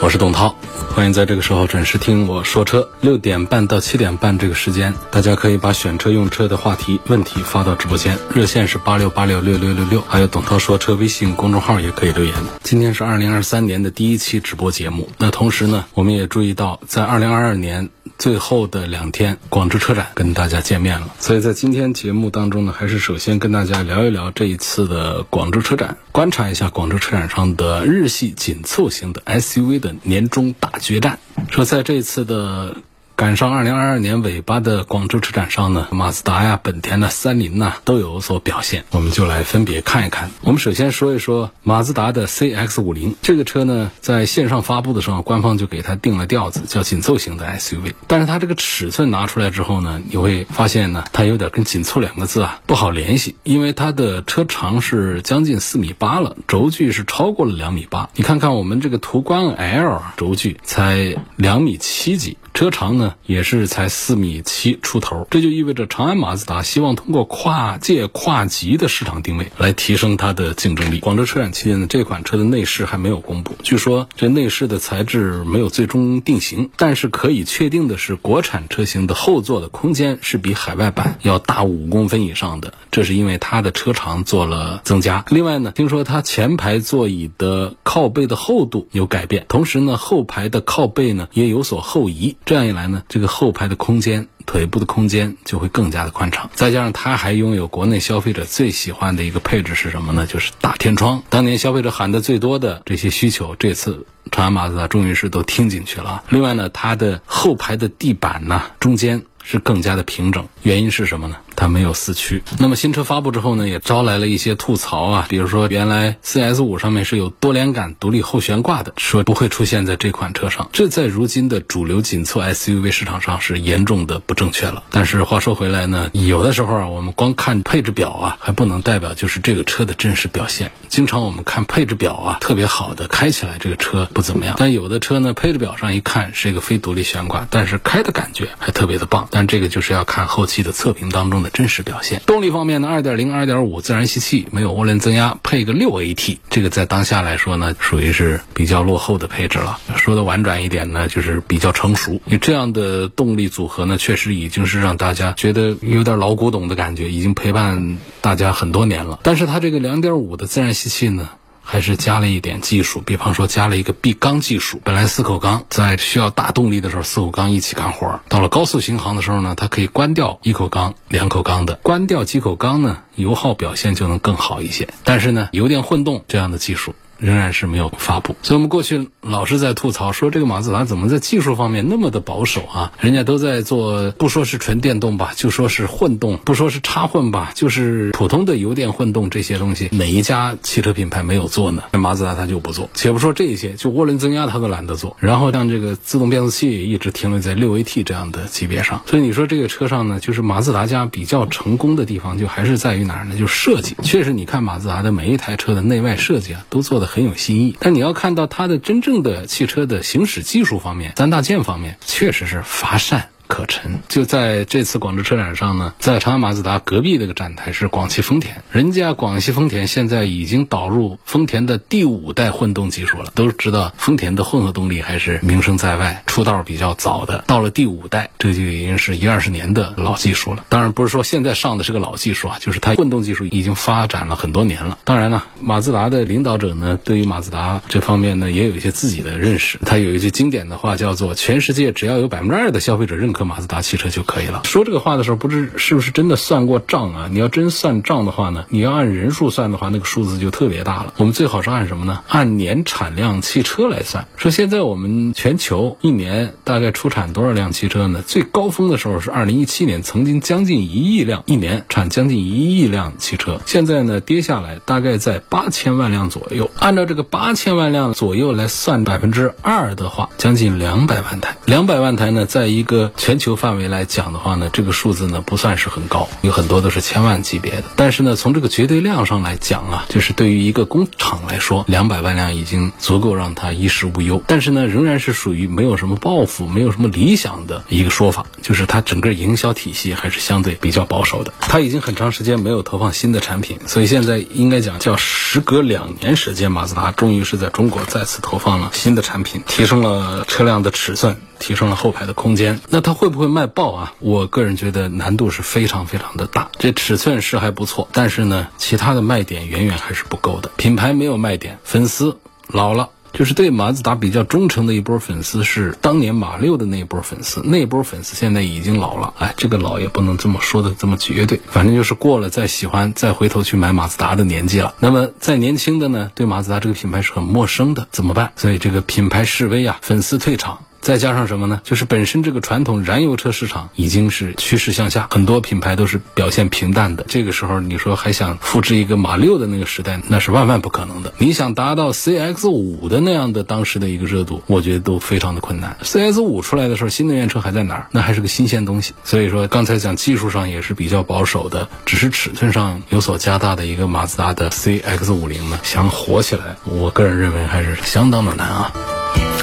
我是董涛，欢迎在这个时候准时听我说车。六点半到七点半这个时间，大家可以把选车用车的话题问题发到直播间，热线是八六八六六六六六，还有董涛说车微信公众号也可以留言。今天是二零二三年的第一期直播节目，那同时呢，我们也注意到在二零二二年。最后的两天，广州车展跟大家见面了。所以在今天节目当中呢，还是首先跟大家聊一聊这一次的广州车展，观察一下广州车展上的日系紧凑型的 SUV 的年终大决战。说在这次的。赶上二零二二年尾巴的广州车展上呢，马自达呀、本田呐、三菱呐都有所表现，我们就来分别看一看。我们首先说一说马自达的 CX 五零这个车呢，在线上发布的时候，官方就给它定了调子，叫紧凑型的 SUV。但是它这个尺寸拿出来之后呢，你会发现呢，它有点跟紧凑两个字啊不好联系，因为它的车长是将近四米八了，轴距是超过了两米八。你看看我们这个途观 L 轴距才两米七几。车长呢也是才四米七出头，这就意味着长安马自达希望通过跨界跨级的市场定位来提升它的竞争力。广州车展期间呢，这款车的内饰还没有公布，据说这内饰的材质没有最终定型，但是可以确定的是，国产车型的后座的空间是比海外版要大五公分以上的，这是因为它的车长做了增加。另外呢，听说它前排座椅的靠背的厚度有改变，同时呢，后排的靠背呢也有所后移。这样一来呢，这个后排的空间、腿部的空间就会更加的宽敞。再加上它还拥有国内消费者最喜欢的一个配置是什么呢？就是大天窗。当年消费者喊的最多的这些需求，这次长安马自达终于是都听进去了。另外呢，它的后排的地板呢，中间是更加的平整。原因是什么呢？它没有四驱。那么新车发布之后呢，也招来了一些吐槽啊，比如说原来 CS 五上面是有多连杆独立后悬挂的，说不会出现在这款车上，这在如今的主流紧凑 SUV 市场上是严重的不正确了。但是话说回来呢，有的时候啊，我们光看配置表啊，还不能代表就是这个车的真实表现。经常我们看配置表啊，特别好的开起来这个车不怎么样，但有的车呢，配置表上一看是一个非独立悬挂，但是开的感觉还特别的棒。但这个就是要看后期的测评当中的。真实表现。动力方面呢，二点零、二点五自然吸气，没有涡轮增压，配个六 AT，这个在当下来说呢，属于是比较落后的配置了。说的婉转一点呢，就是比较成熟。你这样的动力组合呢，确实已经是让大家觉得有点老古董的感觉，已经陪伴大家很多年了。但是它这个两点五的自然吸气呢？还是加了一点技术，比方说加了一个闭缸技术。本来四口缸在需要大动力的时候，四口缸一起干活儿；到了高速巡航的时候呢，它可以关掉一口缸、两口缸的。关掉几口缸呢，油耗表现就能更好一些。但是呢，油电混动这样的技术。仍然是没有发布，所以我们过去老是在吐槽说这个马自达怎么在技术方面那么的保守啊？人家都在做，不说是纯电动吧，就说是混动，不说是插混吧，就是普通的油电混动这些东西，哪一家汽车品牌没有做呢？马自达它就不做。且不说这些，就涡轮增压它都懒得做。然后像这个自动变速器一直停留在六 AT 这样的级别上。所以你说这个车上呢，就是马自达家比较成功的地方，就还是在于哪儿呢？就设计。确实，你看马自达的每一台车的内外设计啊，都做的。很有新意，但你要看到它的真正的汽车的行驶技术方面，三大件方面确实是乏善。可陈就在这次广州车展上呢，在长安马自达隔壁那个展台是广汽丰田，人家广汽丰田现在已经导入丰田的第五代混动技术了。都知道丰田的混合动力还是名声在外，出道比较早的。到了第五代，这就已经是一二十年的老技术了。当然不是说现在上的是个老技术啊，就是它混动技术已经发展了很多年了。当然了，马自达的领导者呢，对于马自达这方面呢，也有一些自己的认识。他有一句经典的话叫做：“全世界只要有百分之二的消费者认可。”颗马自达汽车就可以了。说这个话的时候，不知是不是真的算过账啊？你要真算账的话呢，你要按人数算的话，那个数字就特别大了。我们最好是按什么呢？按年产量汽车来算。说现在我们全球一年大概出产多少辆汽车呢？最高峰的时候是二零一七年，曾经将近一亿辆，一年产将近一亿辆汽车。现在呢，跌下来大概在八千万辆左右。按照这个八千万辆左右来算百分之二的话，将近两百万台。两百万台呢，在一个全球范围来讲的话呢，这个数字呢不算是很高，有很多都是千万级别的。但是呢，从这个绝对量上来讲啊，就是对于一个工厂来说，两百万辆已经足够让它衣食无忧。但是呢，仍然是属于没有什么抱负、没有什么理想的一个说法，就是它整个营销体系还是相对比较保守的。它已经很长时间没有投放新的产品，所以现在应该讲叫时隔两年时间，马自达终于是在中国再次投放了新的产品，提升了车辆的尺寸。提升了后排的空间，那它会不会卖爆啊？我个人觉得难度是非常非常的大。这尺寸是还不错，但是呢，其他的卖点远远还是不够的。品牌没有卖点，粉丝老了。就是对马自达比较忠诚的一波粉丝，是当年马六的那一波粉丝。那波粉丝现在已经老了，哎，这个老也不能这么说的这么绝对。反正就是过了再喜欢再回头去买马自达的年纪了。那么再年轻的呢，对马自达这个品牌是很陌生的，怎么办？所以这个品牌示威啊，粉丝退场。再加上什么呢？就是本身这个传统燃油车市场已经是趋势向下，很多品牌都是表现平淡的。这个时候，你说还想复制一个马六的那个时代，那是万万不可能的。你想达到 CX 五的那样的当时的一个热度，我觉得都非常的困难。CX 五出来的时候，新能源车还在哪儿？那还是个新鲜东西。所以说，刚才讲技术上也是比较保守的，只是尺寸上有所加大的一个马自达的 CX 五零呢，想火起来，我个人认为还是相当的难啊。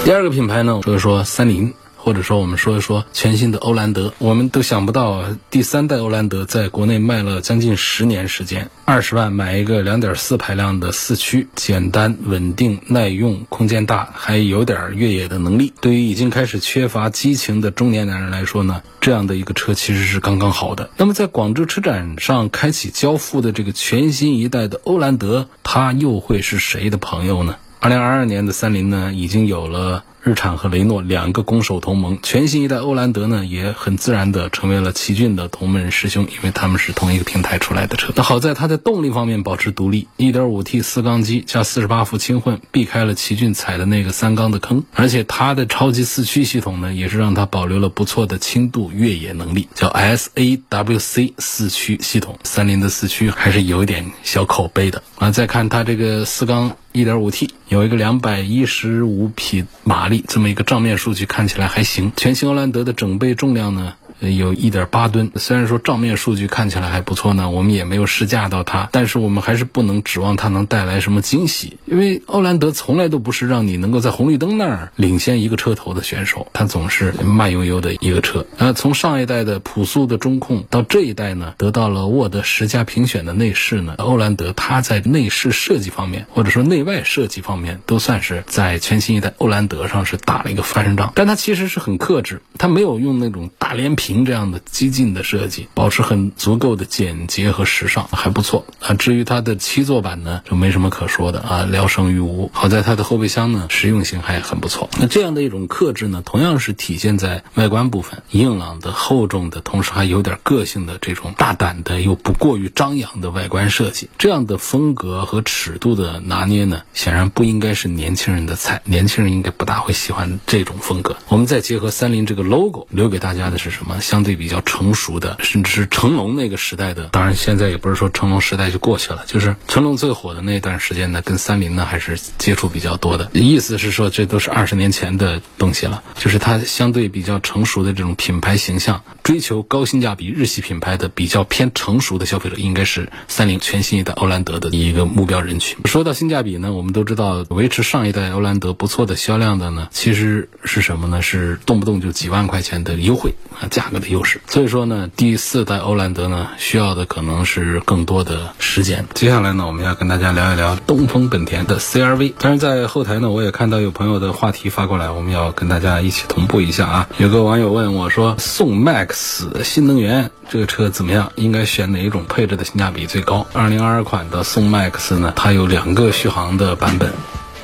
第二个品牌呢，说一说三菱，或者说我们说一说全新的欧蓝德。我们都想不到，第三代欧蓝德在国内卖了将近十年时间，二十万买一个两点四排量的四驱，简单、稳定、耐用、空间大，还有点越野的能力。对于已经开始缺乏激情的中年男人来说呢，这样的一个车其实是刚刚好的。那么在广州车展上开启交付的这个全新一代的欧蓝德，它又会是谁的朋友呢？二零二二年的三菱呢，已经有了日产和雷诺两个攻守同盟，全新一代欧蓝德呢，也很自然的成为了奇骏的同门师兄，因为他们是同一个平台出来的车。那好在它在动力方面保持独立，一点五 T 四缸机加四十八伏轻混，避开了奇骏踩的那个三缸的坑，而且它的超级四驱系统呢，也是让它保留了不错的轻度越野能力，叫 SAWC 四驱系统。三菱的四驱还是有一点小口碑的啊。再看它这个四缸。一点五 T 有一个两百一十五匹马力，这么一个账面数据看起来还行。全新欧蓝德的整备重量呢？有一点八吨，虽然说账面数据看起来还不错呢，我们也没有试驾到它，但是我们还是不能指望它能带来什么惊喜，因为欧蓝德从来都不是让你能够在红绿灯那儿领先一个车头的选手，它总是慢悠悠的一个车。呃，从上一代的朴素的中控到这一代呢，得到了沃德十佳评选的内饰呢，欧蓝德它在内饰设计方面或者说内外设计方面都算是在全新一代欧蓝德上是打了一个翻身仗，但它其实是很克制，它没有用那种大连屏。这样的激进的设计，保持很足够的简洁和时尚，还不错啊。至于它的七座版呢，就没什么可说的啊，聊胜于无。好在它的后备箱呢，实用性还很不错。那这样的一种克制呢，同样是体现在外观部分，硬朗的、厚重的，同时还有点个性的这种大胆的又不过于张扬的外观设计。这样的风格和尺度的拿捏呢，显然不应该是年轻人的菜，年轻人应该不大会喜欢这种风格。我们再结合三菱这个 logo，留给大家的是什么？相对比较成熟的，甚至是成龙那个时代的，当然现在也不是说成龙时代就过去了，就是成龙最火的那段时间呢，跟三菱呢还是接触比较多的。意思是说，这都是二十年前的东西了，就是它相对比较成熟的这种品牌形象，追求高性价比日系品牌的比较偏成熟的消费者，应该是三菱全新一代欧蓝德的一个目标人群。说到性价比呢，我们都知道维持上一代欧蓝德不错的销量的呢，其实是什么呢？是动不动就几万块钱的优惠啊，价格的优势。所以说呢，第四代欧蓝德呢，需要的可能是更多的时间。接下来呢，我们要跟大家聊一聊东风本田的 CRV。当然，在后台呢，我也看到有朋友的话题发过来，我们要跟大家一起同步一下啊。有个网友问我说：“宋 MAX 新能源这个车怎么样？应该选哪一种配置的性价比最高？”二零二二款的宋 MAX 呢，它有两个续航的版本。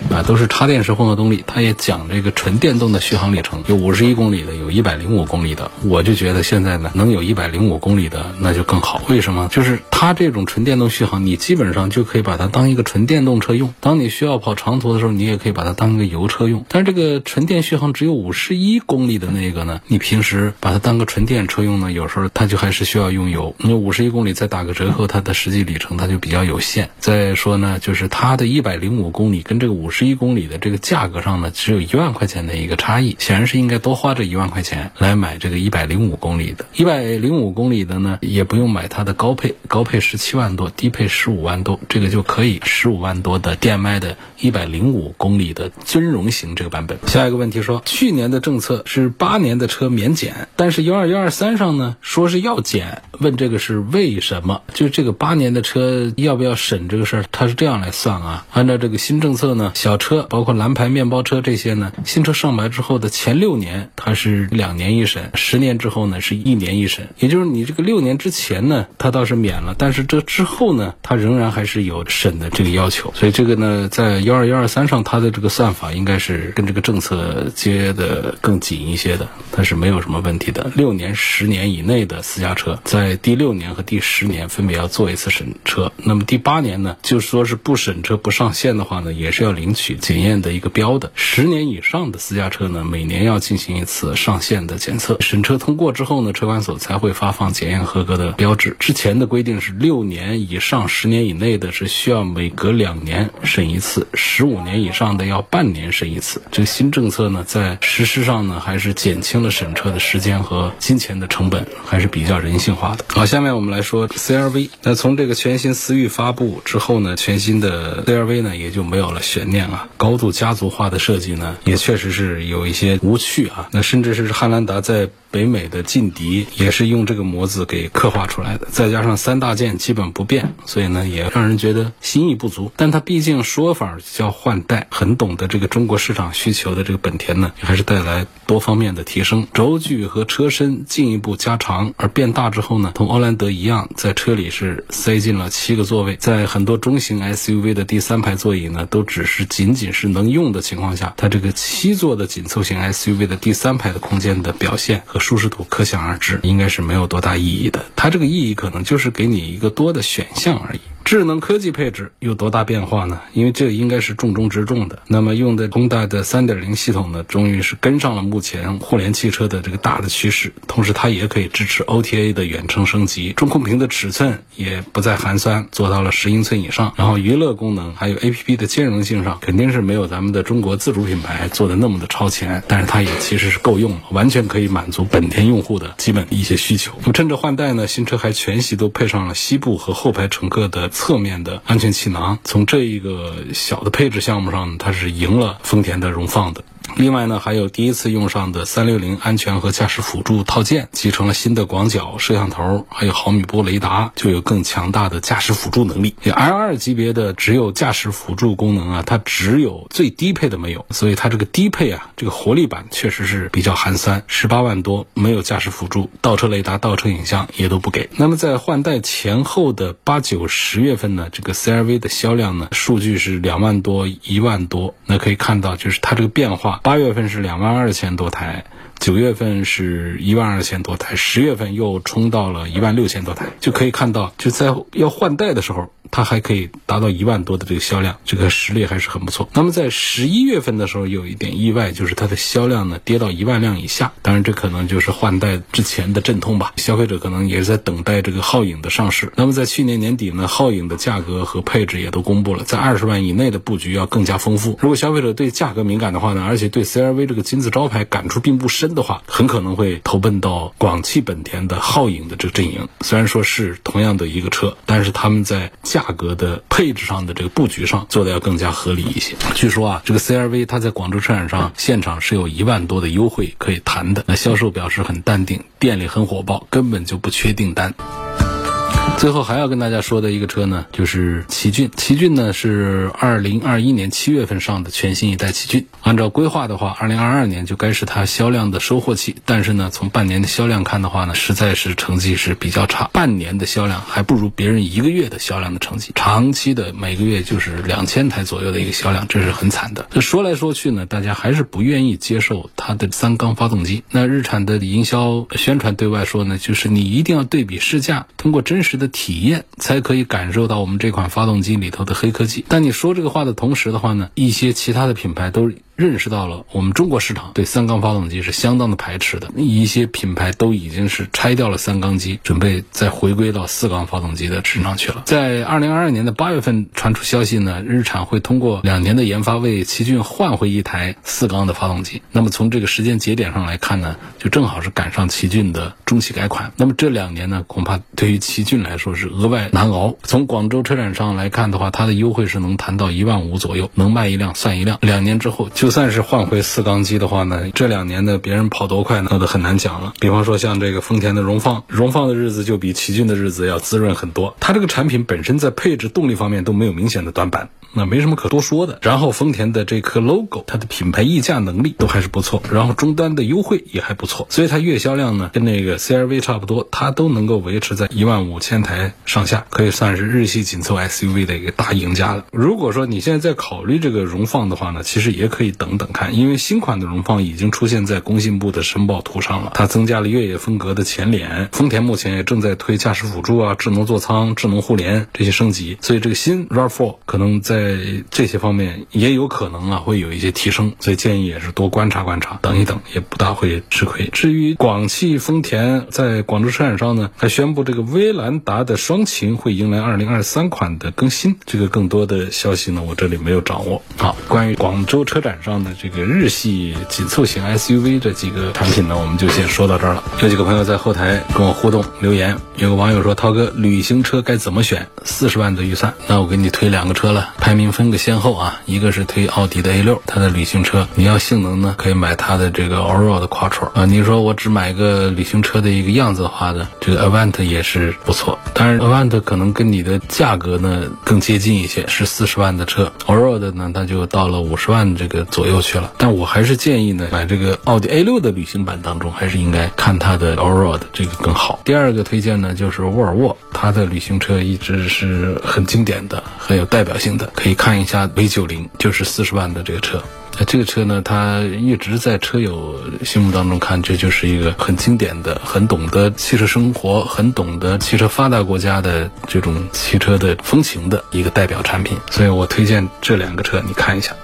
啊，都是插电式混合动力，它也讲这个纯电动的续航里程，有五十一公里的，有一百零五公里的。我就觉得现在呢，能有一百零五公里的那就更好。为什么？就是它这种纯电动续航，你基本上就可以把它当一个纯电动车用。当你需要跑长途的时候，你也可以把它当一个油车用。但是这个纯电续航只有五十一公里的那个呢，你平时把它当个纯电车用呢，有时候它就还是需要用油。那五十一公里再打个折扣，它的实际里程它就比较有限。再说呢，就是它的一百零五公里跟这个五十一公里的这个价格上呢，只有一万块钱的一个差异，显然是应该多花这一万块钱来买这个一百零五公里的。一百零五公里的呢，也不用买它的高配，高配十七万多，低配十五万多，这个就可以十五万多的电麦的一百零五公里的尊荣型这个版本。下一个问题说，去年的政策是八年的车免检，但是幺二幺二三上呢说是要检，问这个是为什么？就这个八年的车要不要审这个事儿，它是这样来算啊。按照这个新政策呢，小车包括蓝牌面包车这些呢，新车上牌之后的前六年它是两年一审，十年之后呢是一年一审。也就是你这个六年之前呢，它倒是免了，但是这之后呢，它仍然还是有审的这个要求。所以这个呢，在幺二幺二三上，它的这个算法应该是跟这个政策接的更紧一些的，它是没有什么问题的。六年、十年以内的私家车，在第六年和第十年分别要做一次审车。那么第八年呢，就说是不审车不上线的话呢，也是要领取检验的一个标的。十年以上的私家车呢，每年要进行一次上线的检测。审车通过之后呢，车管所才会发放检验合格的标志。之前的规定是六年以上、十年以内的是需要每隔两年审一次，十五年以上的要半年审一次。这个新政策呢，在实施上呢，还是减轻了审车的时间和金钱的成本，还是比较人性化的。好，下面我们来说 CRV。那从这个全新思域发布之后呢，全新的 CRV 呢也就没有了悬念高度家族化的设计呢，也确实是有一些无趣啊。那甚至是汉兰达在北美的劲敌也是用这个模子给刻画出来的，再加上三大件基本不变，所以呢也让人觉得心意不足。但它毕竟说法叫换代，很懂得这个中国市场需求的这个本田呢，还是带来多方面的提升。轴距和车身进一步加长，而变大之后呢，同欧蓝德一样，在车里是塞进了七个座位。在很多中型 SUV 的第三排座椅呢，都只是仅仅是能用的情况下，它这个七座的紧凑型 SUV 的第三排的空间的表现和舒适度可想而知，应该是没有多大意义的。它这个意义可能就是给你一个多的选项而已。智能科技配置有多大变化呢？因为这应该是重中之重的。那么用的宏大的3.0系统呢，终于是跟上了目前互联汽车的这个大的趋势。同时，它也可以支持 OTA 的远程升级，中控屏的尺寸也不再寒酸，做到了十英寸以上。然后娱乐功能还有 APP 的兼容性上，肯定是没有咱们的中国自主品牌做的那么的超前，但是它也其实是够用了，完全可以满足本田用户的基本一些需求。那么趁着换代呢，新车还全系都配上了膝部和后排乘客的。侧面的安全气囊，从这一个小的配置项目上，它是赢了丰田的荣放的。另外呢，还有第一次用上的三六零安全和驾驶辅助套件，集成了新的广角摄像头，还有毫米波雷达，就有更强大的驾驶辅助能力。L 二级别的只有驾驶辅助功能啊，它只有最低配的没有，所以它这个低配啊，这个活力版确实是比较寒酸，十八万多没有驾驶辅助，倒车雷达、倒车影像也都不给。那么在换代前后的八九十月份呢，这个 CRV 的销量呢，数据是两万多、一万多，那可以看到就是它这个变化。八月份是两万二千多台，九月份是一万二千多台，十月份又冲到了一万六千多台，就可以看到，就在要换代的时候。它还可以达到一万多的这个销量，这个实力还是很不错。那么在十一月份的时候，有一点意外，就是它的销量呢跌到一万辆以下。当然，这可能就是换代之前的阵痛吧。消费者可能也是在等待这个皓影的上市。那么在去年年底呢，皓影的价格和配置也都公布了，在二十万以内的布局要更加丰富。如果消费者对价格敏感的话呢，而且对 CRV 这个金字招牌感触并不深的话，很可能会投奔到广汽本田的皓影的这个阵营。虽然说是同样的一个车，但是他们在价价格的配置上的这个布局上做的要更加合理一些。据说啊，这个 CRV 它在广州车展上现场是有一万多的优惠可以谈的。那销售表示很淡定，店里很火爆，根本就不缺订单。最后还要跟大家说的一个车呢，就是奇骏。奇骏呢是二零二一年七月份上的全新一代奇骏。按照规划的话，二零二二年就该是它销量的收获期。但是呢，从半年的销量看的话呢，实在是成绩是比较差。半年的销量还不如别人一个月的销量的成绩。长期的每个月就是两千台左右的一个销量，这是很惨的。这说来说去呢，大家还是不愿意接受它的三缸发动机。那日产的营销宣传对外说呢，就是你一定要对比试驾，通过真实的。体验才可以感受到我们这款发动机里头的黑科技。但你说这个话的同时的话呢，一些其他的品牌都。认识到了我们中国市场对三缸发动机是相当的排斥的，一些品牌都已经是拆掉了三缸机，准备再回归到四缸发动机的市场去了。在二零二二年的八月份传出消息呢，日产会通过两年的研发为奇骏换回一台四缸的发动机。那么从这个时间节点上来看呢，就正好是赶上奇骏的中期改款。那么这两年呢，恐怕对于奇骏来说是额外难熬。从广州车展上来看的话，它的优惠是能谈到一万五左右，能卖一辆算一辆。两年之后就。就算是换回四缸机的话呢，这两年的别人跑多快呢，那都很难讲了。比方说像这个丰田的荣放，荣放的日子就比奇骏的日子要滋润很多。它这个产品本身在配置、动力方面都没有明显的短板。那没什么可多说的。然后丰田的这颗 logo，它的品牌溢价能力都还是不错，然后终端的优惠也还不错，所以它月销量呢跟那个 CRV 差不多，它都能够维持在一万五千台上下，可以算是日系紧凑 SUV 的一个大赢家了。如果说你现在在考虑这个荣放的话呢，其实也可以等等看，因为新款的荣放已经出现在工信部的申报图上了，它增加了越野风格的前脸，丰田目前也正在推驾驶辅助啊、智能座舱、智能互联这些升级，所以这个新 RAV4 可能在这些方面也有可能啊，会有一些提升，所以建议也是多观察观察，等一等，也不大会吃亏。至于广汽丰田在广州车展上呢，还宣布这个威兰达的双擎会迎来二零二三款的更新，这个更多的消息呢，我这里没有掌握。好，关于广州车展上的这个日系紧凑型 SUV 这几个产品呢，我们就先说到这儿了。有几个朋友在后台跟我互动留言，有个网友说：“涛哥，旅行车该怎么选？四十万的预算，那我给你推两个车了。”排名分个先后啊，一个是推奥迪的 A 六，它的旅行车，你要性能呢，可以买它的这个 Aurora 的 Quattro 啊。你说我只买个旅行车的一个样子的话呢，这个 Avant 也是不错，当然 Avant 可能跟你的价格呢更接近一些，是四十万的车 Aurora 的呢它就到了五十万这个左右去了。但我还是建议呢，买这个奥迪 A 六的旅行版当中，还是应该看它的 Allroad 这个更好。第二个推荐呢，就是沃尔沃，它的旅行车一直是很经典的，很有代表性的。可以看一下 V90，就是四十万的这个车。那这个车呢，它一直在车友心目当中看，这就是一个很经典的、很懂得汽车生活、很懂得汽车发达国家的这种汽车的风情的一个代表产品。所以我推荐这两个车，你看一下。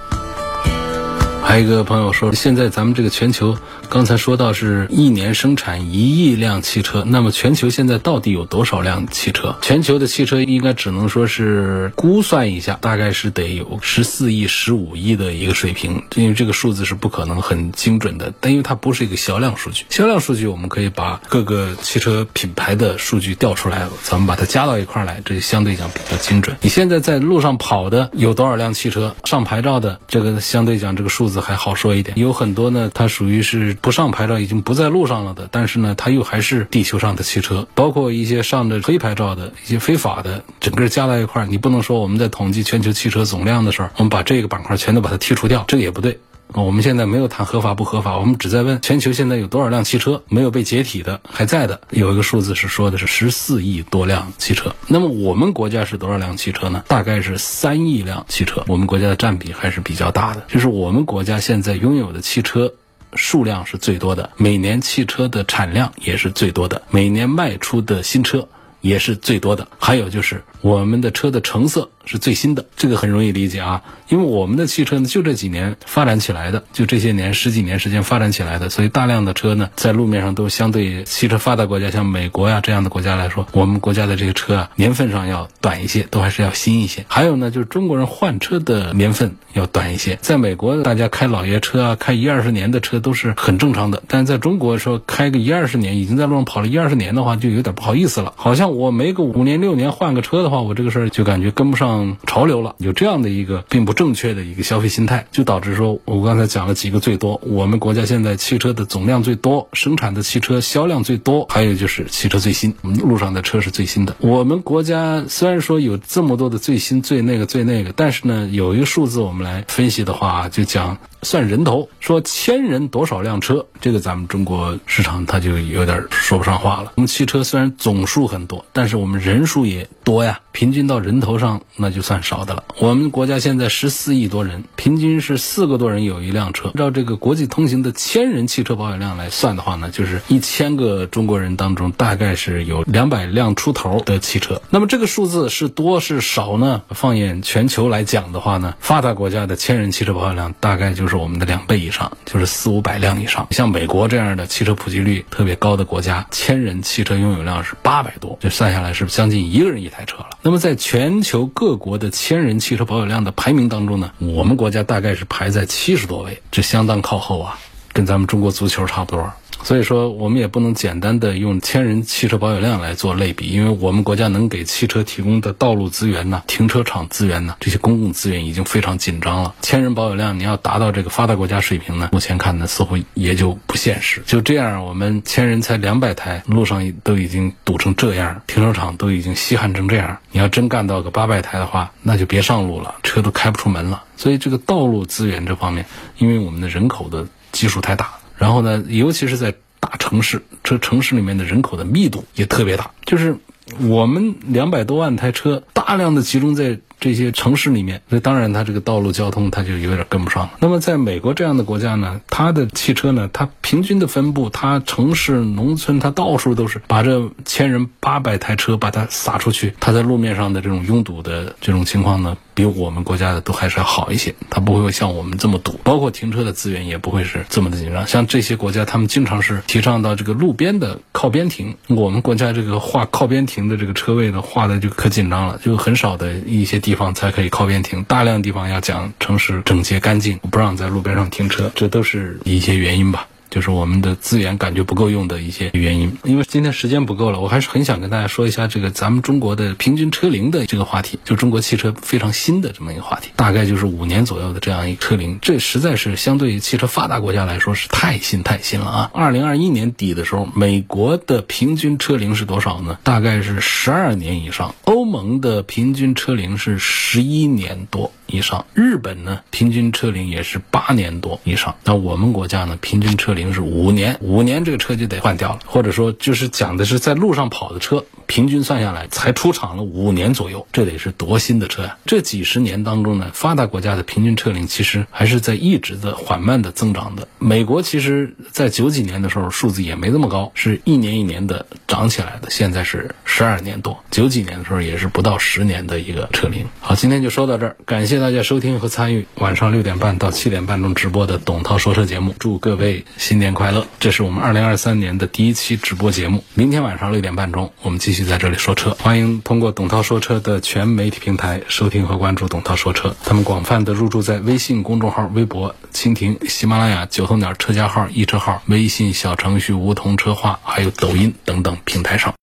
还有一个朋友说，现在咱们这个全球。刚才说到是一年生产一亿辆汽车，那么全球现在到底有多少辆汽车？全球的汽车应该只能说是估算一下，大概是得有十四亿、十五亿的一个水平，因为这个数字是不可能很精准的，但因为它不是一个销量数据。销量数据我们可以把各个汽车品牌的数据调出来，咱们把它加到一块来，这就相对讲比较精准。你现在在路上跑的有多少辆汽车？上牌照的这个相对讲这个数字还好说一点，有很多呢，它属于是。不上牌照已经不在路上了的，但是呢，它又还是地球上的汽车，包括一些上着黑牌照的一些非法的，整个加在一块儿，你不能说我们在统计全球汽车总量的时候，我们把这个板块全都把它剔除掉，这个也不对。我们现在没有谈合法不合法，我们只在问全球现在有多少辆汽车没有被解体的还在的，有一个数字是说的是十四亿多辆汽车。那么我们国家是多少辆汽车呢？大概是三亿辆汽车，我们国家的占比还是比较大的，就是我们国家现在拥有的汽车。数量是最多的，每年汽车的产量也是最多的，每年卖出的新车也是最多的。还有就是我们的车的成色。是最新的，这个很容易理解啊，因为我们的汽车呢就这几年发展起来的，就这些年十几年时间发展起来的，所以大量的车呢在路面上都相对汽车发达国家，像美国呀这样的国家来说，我们国家的这个车啊年份上要短一些，都还是要新一些。还有呢，就是中国人换车的年份要短一些，在美国大家开老爷车啊，开一二十年的车都是很正常的，但是在中国说开个一二十年，已经在路上跑了一二十年的话，就有点不好意思了，好像我没个五年六年换个车的话。话，我这个事儿就感觉跟不上嗯潮流了，有这样的一个并不正确的一个消费心态，就导致说我刚才讲了几个最多，我们国家现在汽车的总量最多，生产的汽车销量最多，还有就是汽车最新，我们路上的车是最新的。我们国家虽然说有这么多的最新、最那个、最那个，但是呢，有一个数字我们来分析的话，就讲。算人头，说千人多少辆车，这个咱们中国市场它就有点说不上话了。我们汽车虽然总数很多，但是我们人数也多呀，平均到人头上那就算少的了。我们国家现在十四亿多人，平均是四个多人有一辆车。照这个国际通行的千人汽车保有量来算的话呢，就是一千个中国人当中大概是有两百辆出头的汽车。那么这个数字是多是少呢？放眼全球来讲的话呢，发达国家的千人汽车保有量大概就是。我们的两倍以上，就是四五百辆以上。像美国这样的汽车普及率特别高的国家，千人汽车拥有量是八百多，就算下来是将近一个人一台车了。那么在全球各国的千人汽车保有量的排名当中呢，我们国家大概是排在七十多位，这相当靠后啊，跟咱们中国足球差不多。所以说，我们也不能简单的用千人汽车保有量来做类比，因为我们国家能给汽车提供的道路资源呢、停车场资源呢，这些公共资源已经非常紧张了。千人保有量，你要达到这个发达国家水平呢，目前看呢，似乎也就不现实。就这样，我们千人才两百台，路上都已经堵成这样，停车场都已经稀罕成这样，你要真干到个八百台的话，那就别上路了，车都开不出门了。所以这个道路资源这方面，因为我们的人口的基数太大。然后呢，尤其是在大城市，这城市里面的人口的密度也特别大，就是我们两百多万台车，大量的集中在。这些城市里面，那当然它这个道路交通它就有点跟不上。那么在美国这样的国家呢，它的汽车呢，它平均的分布，它城市、农村，它到处都是把这千人八百台车把它撒出去，它在路面上的这种拥堵的这种情况呢，比我们国家的都还是要好一些。它不会像我们这么堵，包括停车的资源也不会是这么的紧张。像这些国家，他们经常是提倡到这个路边的靠边停。我们国家这个画靠边停的这个车位呢，画的就可紧张了，就很少的一些。地方才可以靠边停，大量地方要讲城市整洁干净，不让在路边上停车，这都是一些原因吧。就是我们的资源感觉不够用的一些原因。因为今天时间不够了，我还是很想跟大家说一下这个咱们中国的平均车龄的这个话题，就中国汽车非常新的这么一个话题，大概就是五年左右的这样一个车龄，这实在是相对于汽车发达国家来说是太新太新了啊！二零二一年底的时候，美国的平均车龄是多少呢？大概是十二年以上，欧盟的平均车龄是十一年多。以上，日本呢平均车龄也是八年多以上，那我们国家呢平均车龄是五年，五年这个车就得换掉了，或者说就是讲的是在路上跑的车，平均算下来才出厂了五年左右，这得是多新的车呀！这几十年当中呢，发达国家的平均车龄其实还是在一直的缓慢的增长的。美国其实在九几年的时候数字也没这么高，是一年一年的涨起来的，现在是十二年多，九几年的时候也是不到十年的一个车龄。好，今天就说到这儿，感谢。谢谢大家收听和参与晚上六点半到七点半钟直播的董涛说车节目，祝各位新年快乐！这是我们二零二三年的第一期直播节目。明天晚上六点半钟，我们继续在这里说车。欢迎通过董涛说车的全媒体平台收听和关注董涛说车。他们广泛的入驻在微信公众号、微博、蜻蜓、喜马拉雅、九头鸟车家号、易车号、微信小程序梧桐车话，还有抖音等等平台上。